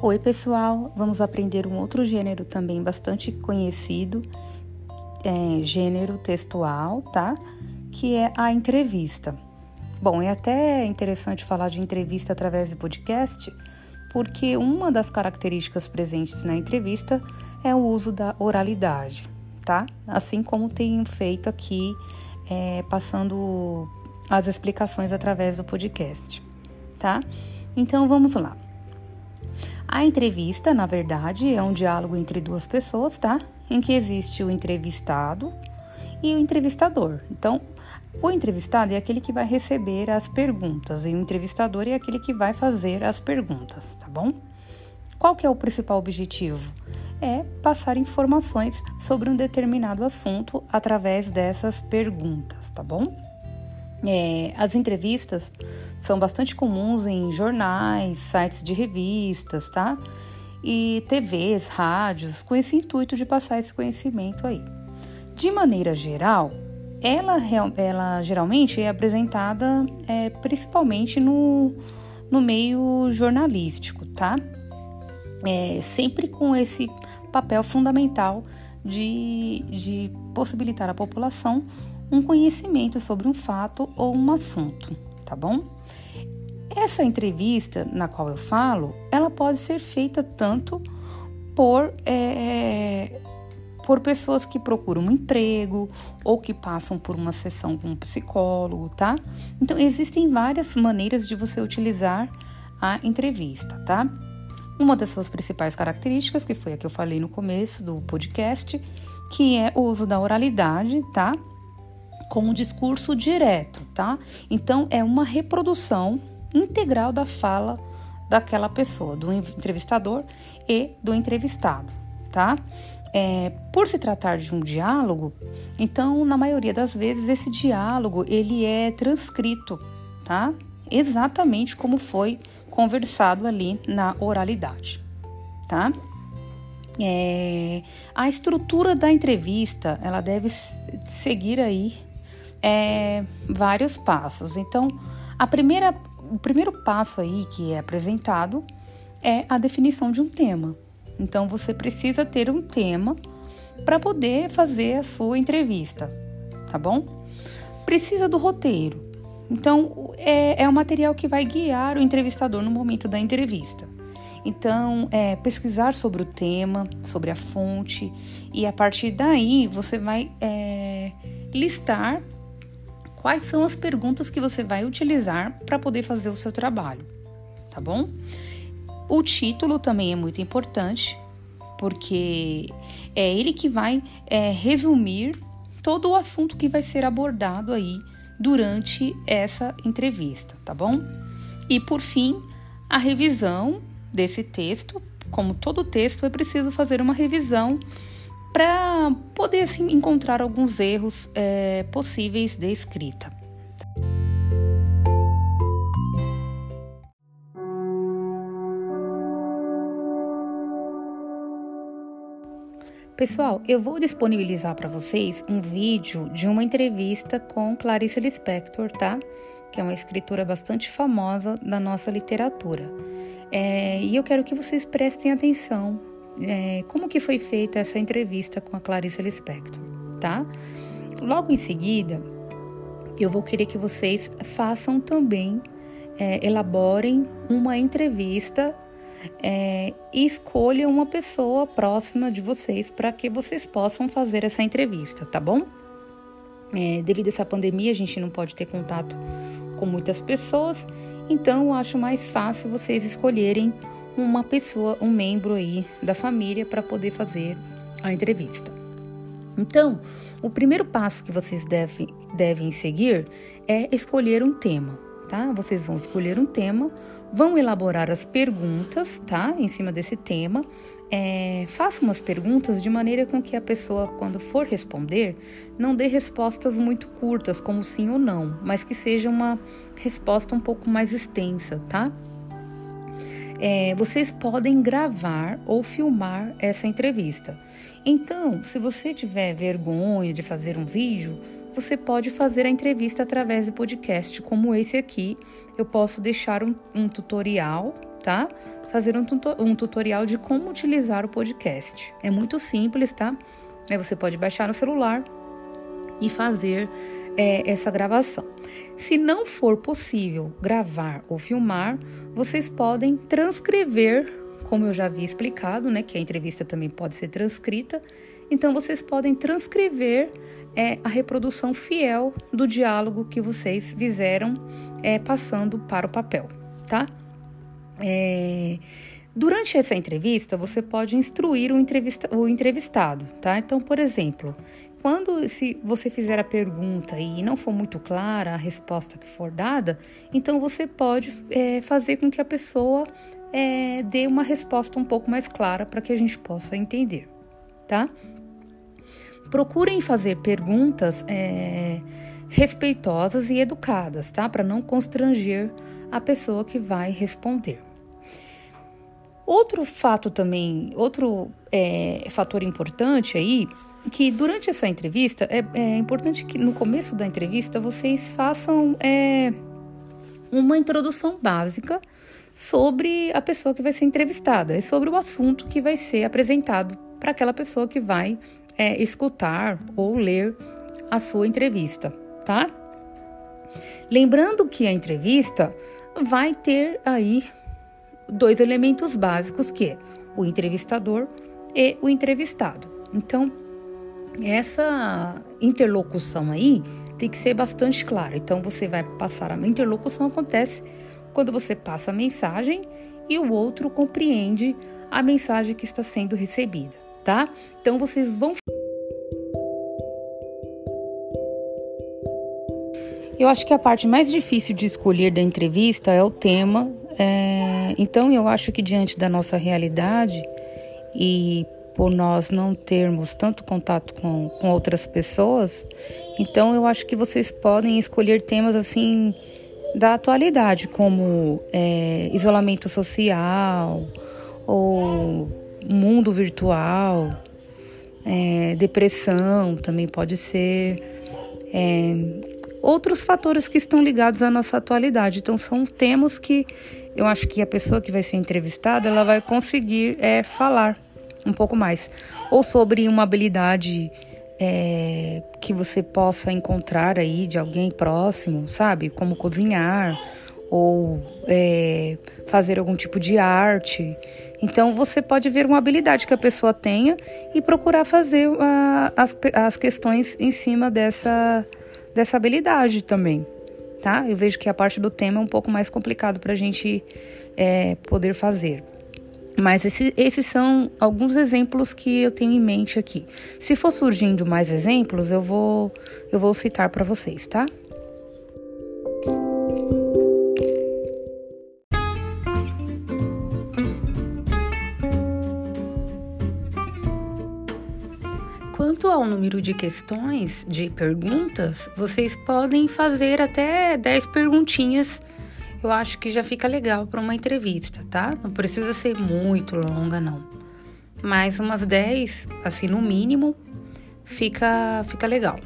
Oi, pessoal! Vamos aprender um outro gênero também bastante conhecido, é, gênero textual, tá? Que é a entrevista. Bom, é até interessante falar de entrevista através do podcast, porque uma das características presentes na entrevista é o uso da oralidade, tá? Assim como tenho feito aqui, é, passando as explicações através do podcast, tá? Então vamos lá. A entrevista, na verdade, é um diálogo entre duas pessoas, tá? Em que existe o entrevistado e o entrevistador. Então, o entrevistado é aquele que vai receber as perguntas e o entrevistador é aquele que vai fazer as perguntas, tá bom? Qual que é o principal objetivo? É passar informações sobre um determinado assunto através dessas perguntas, tá bom? É, as entrevistas são bastante comuns em jornais, sites de revistas, tá? E TVs, rádios, com esse intuito de passar esse conhecimento aí. De maneira geral, ela, ela geralmente é apresentada é, principalmente no, no meio jornalístico, tá? É, sempre com esse papel fundamental de, de possibilitar à população um conhecimento sobre um fato ou um assunto, tá bom? Essa entrevista na qual eu falo, ela pode ser feita tanto por, é, por pessoas que procuram um emprego ou que passam por uma sessão com um psicólogo, tá? Então, existem várias maneiras de você utilizar a entrevista, tá? Uma das suas principais características, que foi a que eu falei no começo do podcast, que é o uso da oralidade, tá? Com um discurso direto, tá? Então é uma reprodução integral da fala daquela pessoa, do entrevistador e do entrevistado, tá? É, por se tratar de um diálogo, então na maioria das vezes esse diálogo ele é transcrito, tá? Exatamente como foi conversado ali na oralidade, tá? É, a estrutura da entrevista ela deve seguir aí é, vários passos. Então, a primeira, o primeiro passo aí que é apresentado é a definição de um tema. Então, você precisa ter um tema para poder fazer a sua entrevista, tá bom? Precisa do roteiro. Então, é, é o material que vai guiar o entrevistador no momento da entrevista. Então, é, pesquisar sobre o tema, sobre a fonte, e a partir daí você vai é, listar quais são as perguntas que você vai utilizar para poder fazer o seu trabalho, tá bom? O título também é muito importante, porque é ele que vai é, resumir todo o assunto que vai ser abordado aí durante essa entrevista, tá bom? E por fim, a revisão desse texto. Como todo texto, é preciso fazer uma revisão para poder assim, encontrar alguns erros é, possíveis de escrita. Pessoal, eu vou disponibilizar para vocês um vídeo de uma entrevista com Clarice Lispector, tá? Que é uma escritora bastante famosa da nossa literatura. É, e eu quero que vocês prestem atenção é, como que foi feita essa entrevista com a Clarice Lispector, tá? Logo em seguida, eu vou querer que vocês façam também, é, elaborem uma entrevista é, e escolham uma pessoa próxima de vocês para que vocês possam fazer essa entrevista, tá bom? É, devido a essa pandemia, a gente não pode ter contato com muitas pessoas, então eu acho mais fácil vocês escolherem uma pessoa, um membro aí da família para poder fazer a entrevista. Então, o primeiro passo que vocês devem, devem seguir é escolher um tema, tá? Vocês vão escolher um tema, vão elaborar as perguntas, tá? Em cima desse tema. É, faça umas perguntas de maneira com que a pessoa, quando for responder, não dê respostas muito curtas, como sim ou não, mas que seja uma resposta um pouco mais extensa, tá? É, vocês podem gravar ou filmar essa entrevista. Então, se você tiver vergonha de fazer um vídeo, você pode fazer a entrevista através do podcast, como esse aqui. Eu posso deixar um, um tutorial tá? Fazer um, um tutorial de como utilizar o podcast. É muito simples, tá? Aí você pode baixar no celular e fazer é, essa gravação. Se não for possível gravar ou filmar, vocês podem transcrever, como eu já havia explicado, né? Que a entrevista também pode ser transcrita. Então vocês podem transcrever é, a reprodução fiel do diálogo que vocês fizeram é, passando para o papel, tá? É, durante essa entrevista, você pode instruir o, entrevista, o entrevistado, tá? Então, por exemplo, quando se você fizer a pergunta e não for muito clara a resposta que for dada, então você pode é, fazer com que a pessoa é, dê uma resposta um pouco mais clara para que a gente possa entender, tá? Procurem fazer perguntas é, respeitosas e educadas, tá? Para não constranger a pessoa que vai responder. Outro fato também, outro é, fator importante aí, que durante essa entrevista, é, é, importante que no começo da entrevista vocês façam é, uma introdução básica sobre a pessoa que vai ser entrevistada e sobre o assunto que vai ser apresentado para aquela pessoa que vai é, escutar ou ler a sua entrevista, tá? Lembrando que a entrevista vai ter aí dois elementos básicos que é o entrevistador e o entrevistado. Então, essa interlocução aí tem que ser bastante clara. Então, você vai passar a interlocução acontece quando você passa a mensagem e o outro compreende a mensagem que está sendo recebida, tá? Então, vocês vão Eu acho que a parte mais difícil de escolher da entrevista é o tema. É... Então, eu acho que diante da nossa realidade e por nós não termos tanto contato com, com outras pessoas, então eu acho que vocês podem escolher temas assim da atualidade, como é, isolamento social ou mundo virtual, é, depressão também pode ser. É, outros fatores que estão ligados à nossa atualidade. Então, são temas que eu acho que a pessoa que vai ser entrevistada ela vai conseguir é, falar um pouco mais. Ou sobre uma habilidade é, que você possa encontrar aí de alguém próximo, sabe? Como cozinhar ou é, fazer algum tipo de arte. Então você pode ver uma habilidade que a pessoa tenha e procurar fazer uh, as, as questões em cima dessa dessa habilidade também, tá? Eu vejo que a parte do tema é um pouco mais complicado para a gente é, poder fazer. Mas esse, esses são alguns exemplos que eu tenho em mente aqui. Se for surgindo mais exemplos, eu vou, eu vou citar para vocês, tá? Quanto ao número de questões, de perguntas, vocês podem fazer até 10 perguntinhas. Eu acho que já fica legal para uma entrevista, tá? Não precisa ser muito longa, não. Mas umas 10, assim no mínimo, fica, fica legal.